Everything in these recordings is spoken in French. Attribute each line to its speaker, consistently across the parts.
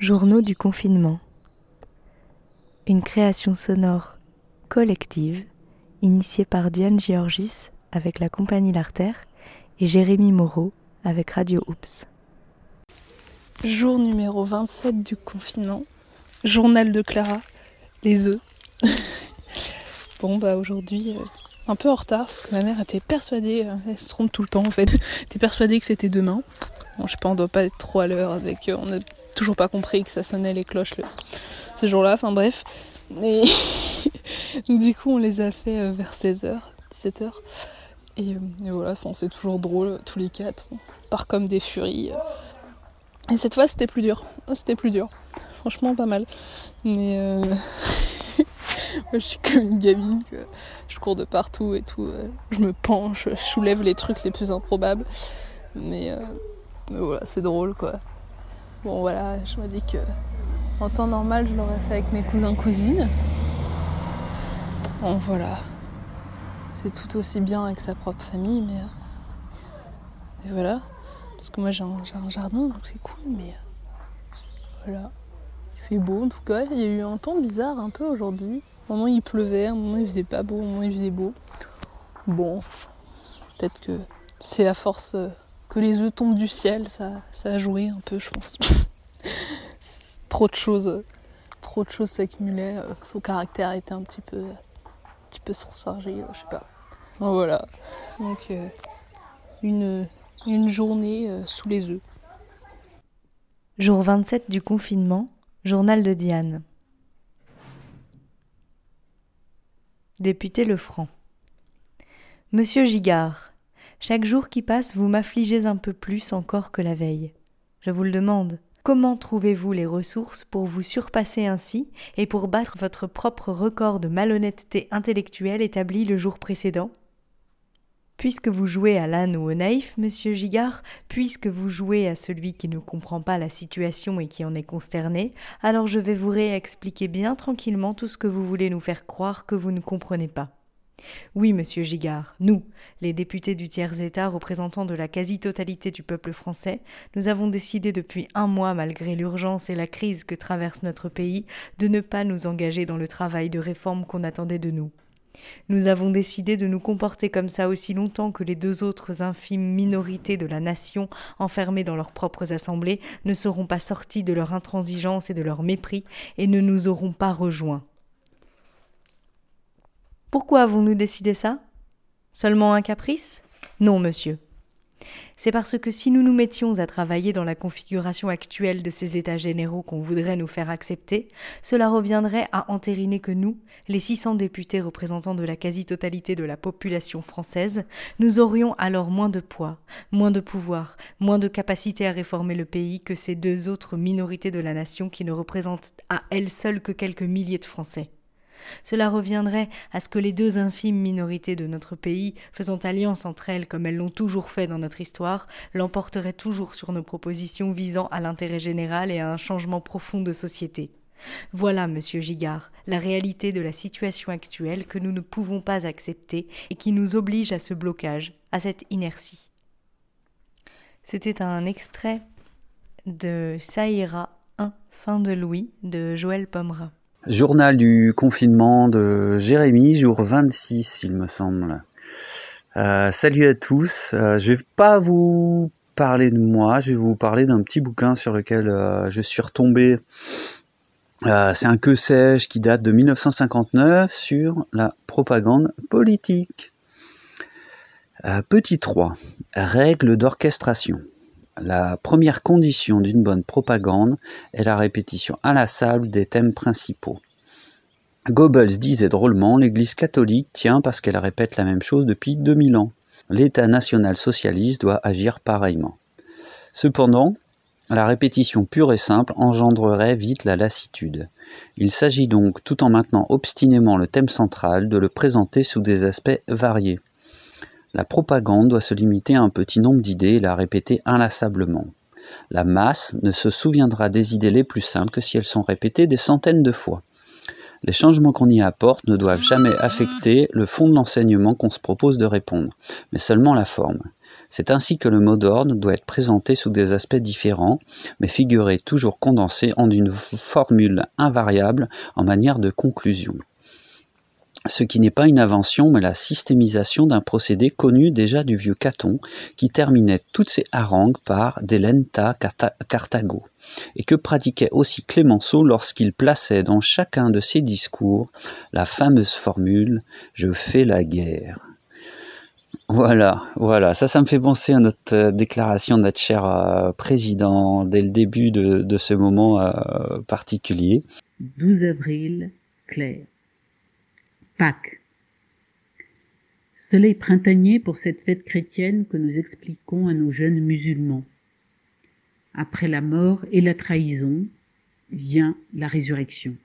Speaker 1: Journaux du confinement. Une création sonore collective initiée par Diane Georgis avec la compagnie L'Artère et Jérémy Moreau avec Radio Oops.
Speaker 2: Jour numéro 27 du confinement. Journal de Clara. Les œufs. bon bah aujourd'hui euh, un peu en retard parce que ma mère était persuadée, euh, elle se trompe tout le temps en fait, était persuadée que c'était demain. Je sais pas, on doit pas être trop à l'heure avec. Euh, on a toujours pas compris que ça sonnait les cloches ce jour-là, enfin bref. Et du coup, on les a fait euh, vers 16h, 17h. Et, voilà, c'est toujours drôle, tous les quatre. On part comme des furies. Et cette fois, c'était plus dur. C'était plus dur. Franchement, pas mal. Mais euh... je suis comme une gamine, je cours de partout et tout. Je me penche, je soulève les trucs les plus improbables. Mais, euh... Mais voilà, c'est drôle quoi. Bon voilà, je me dis que en temps normal, je l'aurais fait avec mes cousins cousines. Bon voilà, c'est tout aussi bien avec sa propre famille, mais, mais voilà. Parce que moi j'ai un, un, jardin, donc c'est cool, mais voilà. Il fait beau en tout cas. Il y a eu un temps bizarre un peu aujourd'hui. Un moment il pleuvait, un moment il faisait pas beau, un moment il faisait beau. Bon, peut-être que c'est à force que les œufs tombent du ciel, ça, ça a joué un peu, je pense. trop de choses, trop de choses s'accumulaient. Son caractère était un petit peu, un petit peu surchargé, je sais pas. Voilà. Donc euh, une, journée euh, sous les œufs.
Speaker 1: Jour 27 du confinement, journal de Diane. Député Lefranc. Monsieur Gigard, chaque jour qui passe, vous m'affligez un peu plus encore que la veille. Je vous le demande. Comment trouvez-vous les ressources pour vous surpasser ainsi et pour battre votre propre record de malhonnêteté intellectuelle établi le jour précédent? Puisque vous jouez à l'âne ou au naïf, monsieur Gigard, puisque vous jouez à celui qui ne comprend pas la situation et qui en est consterné, alors je vais vous réexpliquer bien tranquillement tout ce que vous voulez nous faire croire que vous ne comprenez pas. Oui, monsieur Gigard, nous, les députés du tiers-État représentants de la quasi-totalité du peuple français, nous avons décidé depuis un mois, malgré l'urgence et la crise que traverse notre pays, de ne pas nous engager dans le travail de réforme qu'on attendait de nous. Nous avons décidé de nous comporter comme ça aussi longtemps que les deux autres infimes minorités de la nation, enfermées dans leurs propres assemblées, ne seront pas sorties de leur intransigeance et de leur mépris, et ne nous auront pas rejoints. Pourquoi avons-nous décidé ça? Seulement un caprice? Non, monsieur. C'est parce que si nous nous mettions à travailler dans la configuration actuelle de ces États généraux qu'on voudrait nous faire accepter, cela reviendrait à entériner que nous, les 600 députés représentants de la quasi-totalité de la population française, nous aurions alors moins de poids, moins de pouvoir, moins de capacité à réformer le pays que ces deux autres minorités de la nation qui ne représentent à elles seules que quelques milliers de Français. Cela reviendrait à ce que les deux infimes minorités de notre pays, faisant alliance entre elles comme elles l'ont toujours fait dans notre histoire, l'emporteraient toujours sur nos propositions visant à l'intérêt général et à un changement profond de société. Voilà, monsieur Gigard, la réalité de la situation actuelle que nous ne pouvons pas accepter et qui nous oblige à ce blocage, à cette inertie. C'était un extrait de Saïra 1, fin de Louis, de Joël.
Speaker 3: Journal du confinement de Jérémy, jour 26 il me semble. Euh, salut à tous, euh, je vais pas vous parler de moi, je vais vous parler d'un petit bouquin sur lequel euh, je suis retombé. C'est un que sais-je qui date de 1959 sur la propagande politique. Petit 3. Règles d'orchestration. La première condition d'une bonne propagande est la répétition inlassable des thèmes principaux. Goebbels disait drôlement L'Église catholique tient parce qu'elle répète la même chose depuis 2000 ans. L'État national-socialiste doit agir pareillement. Cependant, la répétition pure et simple engendrerait vite la lassitude. Il s'agit donc, tout en maintenant obstinément le thème central, de le présenter sous des aspects variés. La propagande doit se limiter à un petit nombre d'idées et la répéter inlassablement. La masse ne se souviendra des idées les plus simples que si elles sont répétées des centaines de fois. Les changements qu'on y apporte ne doivent jamais affecter le fond de l'enseignement qu'on se propose de répondre, mais seulement la forme. C'est ainsi que le mot d'ordre doit être présenté sous des aspects différents, mais figurer toujours condensé en une formule invariable en manière de conclusion ce qui n'est pas une invention, mais la systémisation d'un procédé connu déjà du vieux Caton, qui terminait toutes ses harangues par Delenta Carthago, et que pratiquait aussi Clémenceau lorsqu'il plaçait dans chacun de ses discours la fameuse formule Je fais la guerre. Voilà, voilà, ça, ça me fait penser à notre euh, déclaration de notre cher euh, président dès le début de, ce moment euh, particulier.
Speaker 4: 12 avril, Claire. Pâques. Soleil printanier pour cette fête chrétienne que nous expliquons à nos jeunes musulmans. Après la mort et la trahison vient la résurrection.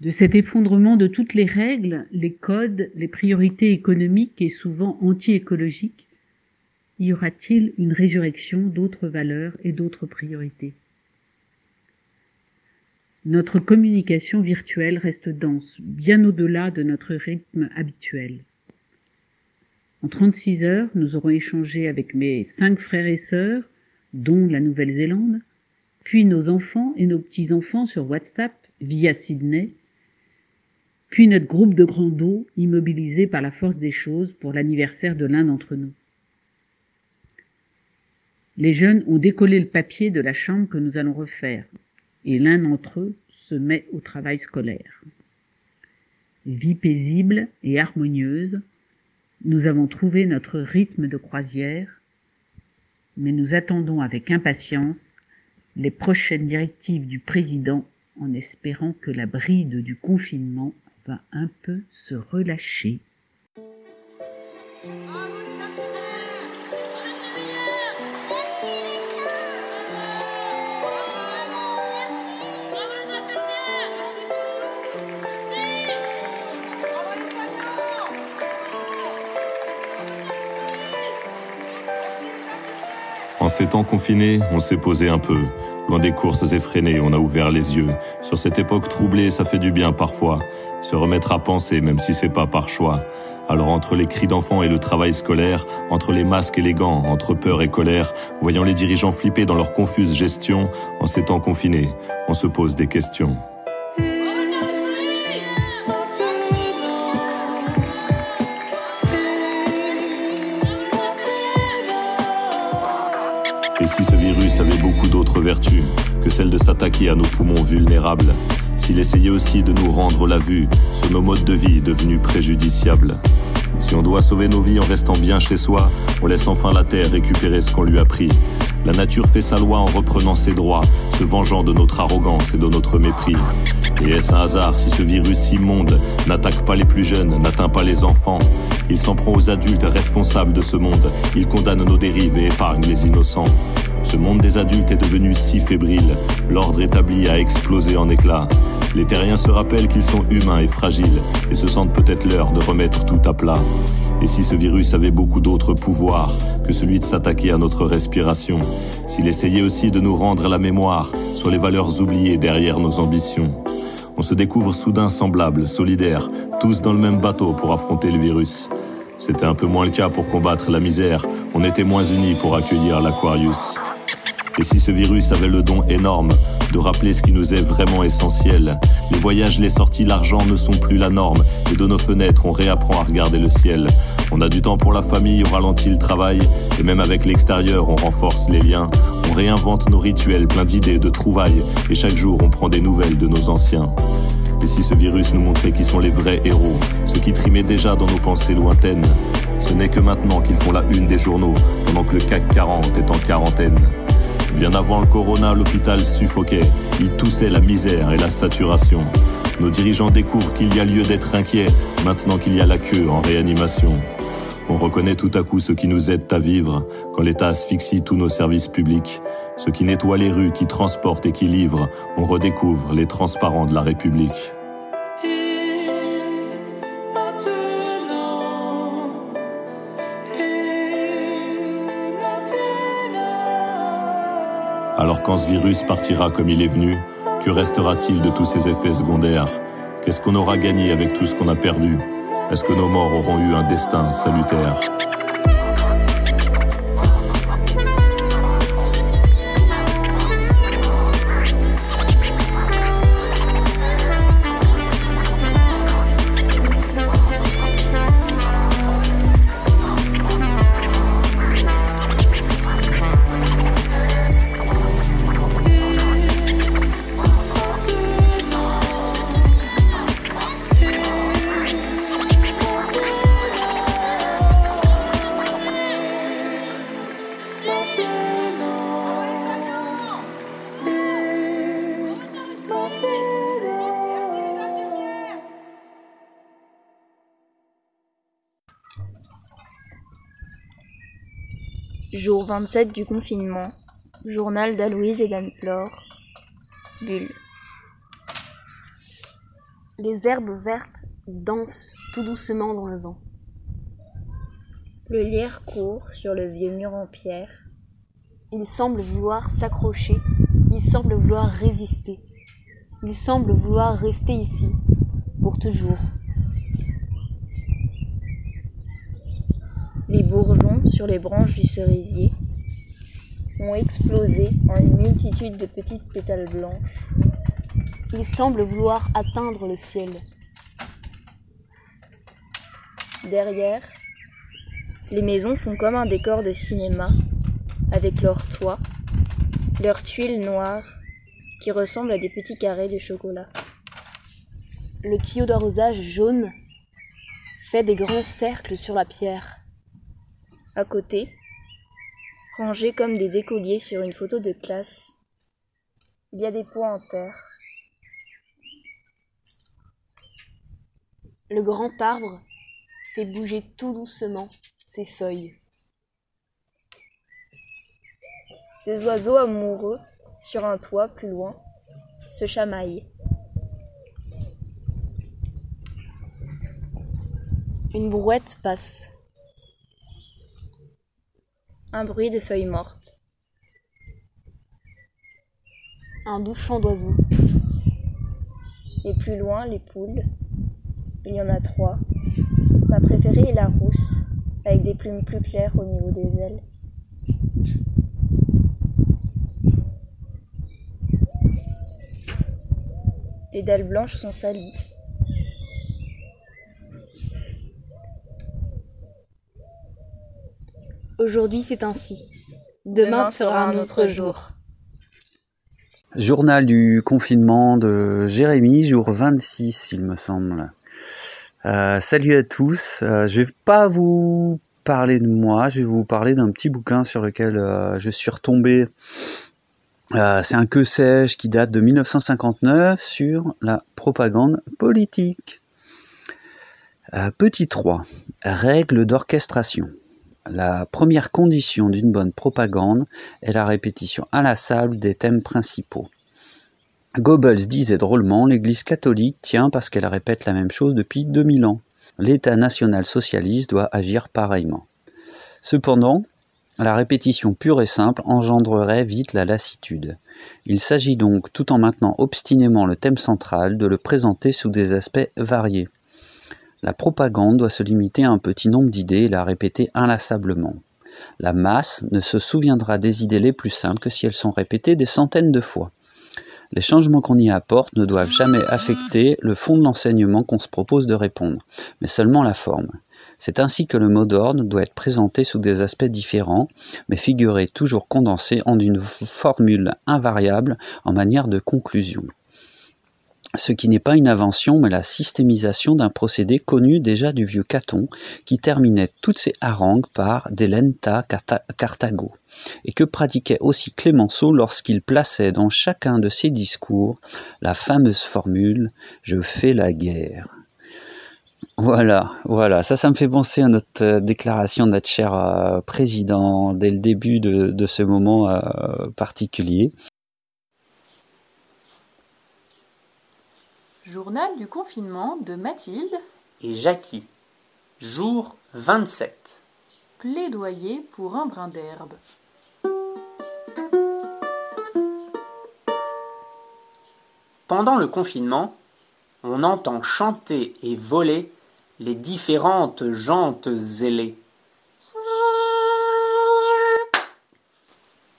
Speaker 4: De cet effondrement de toutes les règles, les codes, les priorités économiques et souvent anti-écologiques, y aura-t-il une résurrection d'autres valeurs et d'autres priorités? Notre communication virtuelle reste dense, bien au-delà de notre rythme habituel. En 36 heures, nous aurons échangé avec mes cinq frères et sœurs, dont la Nouvelle-Zélande, puis nos enfants et nos petits-enfants sur WhatsApp via Sydney, puis notre groupe de grands dos immobilisé par la force des choses pour l'anniversaire de l'un d'entre nous. Les jeunes ont décollé le papier de la chambre que nous allons refaire, et l'un d'entre eux se met au travail scolaire. Vie paisible et harmonieuse, nous avons trouvé notre rythme de croisière, mais nous attendons avec impatience les prochaines directives du président en espérant que la bride du confinement va un peu se relâcher.
Speaker 5: En ces temps confinés, on s'est posé un peu. Loin des courses effrénées, on a ouvert les yeux. Sur cette époque troublée, ça fait du bien parfois. Se remettre à penser, même si c'est pas par choix. Alors entre les cris d'enfants et le travail scolaire, entre les masques et les gants, entre peur et colère, voyant les dirigeants flipper dans leur confuse gestion, en ces temps confinés, on se pose des questions. Si ce virus avait beaucoup d'autres vertus que celle de s'attaquer à nos poumons vulnérables, s'il essayait aussi de nous rendre la vue sur nos modes de vie devenus préjudiciables. Si on doit sauver nos vies en restant bien chez soi, on laisse enfin la terre récupérer ce qu'on lui a pris. La nature fait sa loi en reprenant ses droits, se vengeant de notre arrogance et de notre mépris. Et est-ce un hasard si ce virus immonde n'attaque pas les plus jeunes, n'atteint pas les enfants? Il s'en prend aux adultes responsables de ce monde, il condamne nos dérives et épargne les innocents. Ce monde des adultes est devenu si fébrile, l'ordre établi a explosé en éclats. Les terriens se rappellent qu'ils sont humains et fragiles, et se sentent peut-être l'heure de remettre tout à plat. Et si ce virus avait beaucoup d'autres pouvoirs que celui de s'attaquer à notre respiration, s'il essayait aussi de nous rendre la mémoire sur les valeurs oubliées derrière nos ambitions, on se découvre soudain semblables, solidaires, tous dans le même bateau pour affronter le virus. C'était un peu moins le cas pour combattre la misère, on était moins unis pour accueillir l'Aquarius. Et si ce virus avait le don énorme de rappeler ce qui nous est vraiment essentiel, les voyages, les sorties, l'argent ne sont plus la norme, et de nos fenêtres, on réapprend à regarder le ciel. On a du temps pour la famille, on ralentit le travail, et même avec l'extérieur, on renforce les liens. On réinvente nos rituels, plein d'idées, de trouvailles, et chaque jour, on prend des nouvelles de nos anciens. Et si ce virus nous montrait qui sont les vrais héros, ceux qui trimaient déjà dans nos pensées lointaines, ce n'est que maintenant qu'ils font la une des journaux, pendant que le CAC 40 est en quarantaine. Bien avant le corona, l'hôpital suffoquait. Il toussait la misère et la saturation. Nos dirigeants découvrent qu'il y a lieu d'être inquiets maintenant qu'il y a la queue en réanimation. On reconnaît tout à coup ce qui nous aide à vivre quand l'État asphyxie tous nos services publics. Ceux qui nettoient les rues, qui transportent et qui livrent. On redécouvre les transparents de la République. Alors quand ce virus partira comme il est venu, que restera-t-il de tous ses effets secondaires? Qu'est-ce qu'on aura gagné avec tout ce qu'on a perdu? Est-ce que nos morts auront eu un destin salutaire?
Speaker 6: Jour 27 du confinement. Journal d'Aloïse et d'Anne-Flore. Bulle.
Speaker 7: Les herbes vertes dansent tout doucement dans le vent.
Speaker 6: Le lierre court sur le vieux mur en pierre.
Speaker 7: Il semble vouloir s'accrocher, il semble vouloir résister, il semble vouloir rester ici, pour toujours.
Speaker 6: Les bourgeons sur les branches du cerisier ont explosé en une multitude de petites pétales blanches.
Speaker 7: Il semble vouloir atteindre le ciel.
Speaker 6: Derrière, les maisons font comme un décor de cinéma, avec leurs toits, leurs tuiles noires qui ressemblent à des petits carrés de chocolat.
Speaker 7: Le tuyau d'arrosage jaune fait des grands cercles sur la pierre.
Speaker 6: À côté, rangés comme des écoliers sur une photo de classe, il y a des pots en terre.
Speaker 7: Le grand arbre fait bouger tout doucement ses feuilles.
Speaker 6: Des oiseaux amoureux, sur un toit plus loin, se chamaillent.
Speaker 7: Une brouette passe.
Speaker 6: Un bruit de feuilles mortes.
Speaker 7: Un doux chant d'oiseaux.
Speaker 6: Et plus loin, les poules. Il y en a trois. Ma préférée est la rousse, avec des plumes plus claires au niveau des ailes. Les dalles blanches sont salies.
Speaker 7: Aujourd'hui c'est ainsi. Demain,
Speaker 6: Demain
Speaker 7: sera un autre jour.
Speaker 3: Journal du confinement de Jérémy, jour 26, il me semble. Euh, salut à tous. Euh, je vais pas vous parler de moi, je vais vous parler d'un petit bouquin sur lequel euh, je suis retombé. Euh, c'est un que sais-je qui date de 1959 sur la propagande politique. Euh, petit 3. Règles d'orchestration. La première condition d'une bonne propagande est la répétition inlassable des thèmes principaux. Goebbels disait drôlement L'Église catholique tient parce qu'elle répète la même chose depuis 2000 ans. L'État national-socialiste doit agir pareillement. Cependant, la répétition pure et simple engendrerait vite la lassitude. Il s'agit donc, tout en maintenant obstinément le thème central, de le présenter sous des aspects variés. La propagande doit se limiter à un petit nombre d'idées et la répéter inlassablement. La masse ne se souviendra des idées les plus simples que si elles sont répétées des centaines de fois. Les changements qu'on y apporte ne doivent jamais affecter le fond de l'enseignement qu'on se propose de répondre, mais seulement la forme. C'est ainsi que le mot d'ordre doit être présenté sous des aspects différents, mais figurer toujours condensé en une formule invariable en manière de conclusion ce qui n'est pas une invention, mais la systémisation d'un procédé connu déjà du vieux Caton, qui terminait toutes ses harangues par Delenta Carthago, et que pratiquait aussi Clémenceau lorsqu'il plaçait dans chacun de ses discours la fameuse formule Je fais la guerre. Voilà, voilà, ça, ça me fait penser à notre euh, déclaration de notre cher euh, président dès le début de, de ce moment euh, particulier.
Speaker 8: Journal du confinement de Mathilde.
Speaker 9: Et Jackie. Jour 27.
Speaker 8: Plaidoyer pour un brin d'herbe.
Speaker 9: Pendant le confinement, on entend chanter et voler les différentes jantes ailées.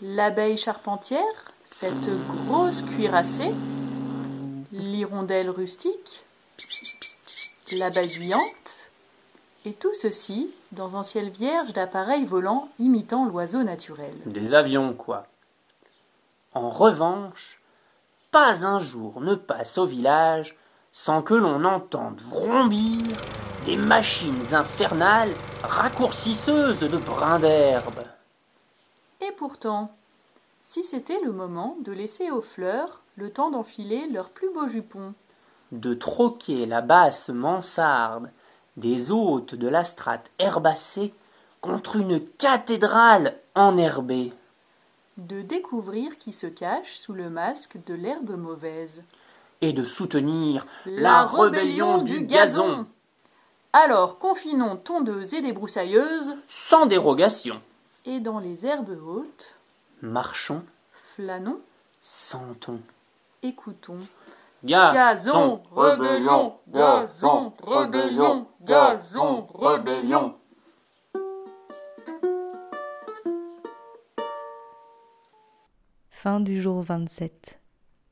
Speaker 8: L'abeille charpentière, cette grosse cuirassée, l'hirondelle rustique, la badouillante, et tout ceci dans un ciel vierge d'appareils volants imitant l'oiseau naturel.
Speaker 9: Des avions, quoi. En revanche, pas un jour ne passe au village sans que l'on entende vrombir des machines infernales raccourcisseuses de brins d'herbe.
Speaker 8: Et pourtant, si c'était le moment de laisser aux fleurs le temps d'enfiler leurs plus beaux jupons,
Speaker 9: de troquer la basse mansarde des hôtes de la strate herbacée contre une cathédrale enherbée,
Speaker 8: de découvrir qui se cache sous le masque de l'herbe mauvaise,
Speaker 9: et de soutenir la, rébellion du gazon,
Speaker 8: alors confinons tondeuses et débroussailleuses,
Speaker 9: sans dérogation.
Speaker 8: et dans les herbes hautes,
Speaker 9: Marchons,
Speaker 8: flânons,
Speaker 9: sentons.
Speaker 8: Écoutons.
Speaker 9: Gazon,
Speaker 8: rébellion, gazon, rébellion, gazon, rébellion.
Speaker 1: Fin du jour 27.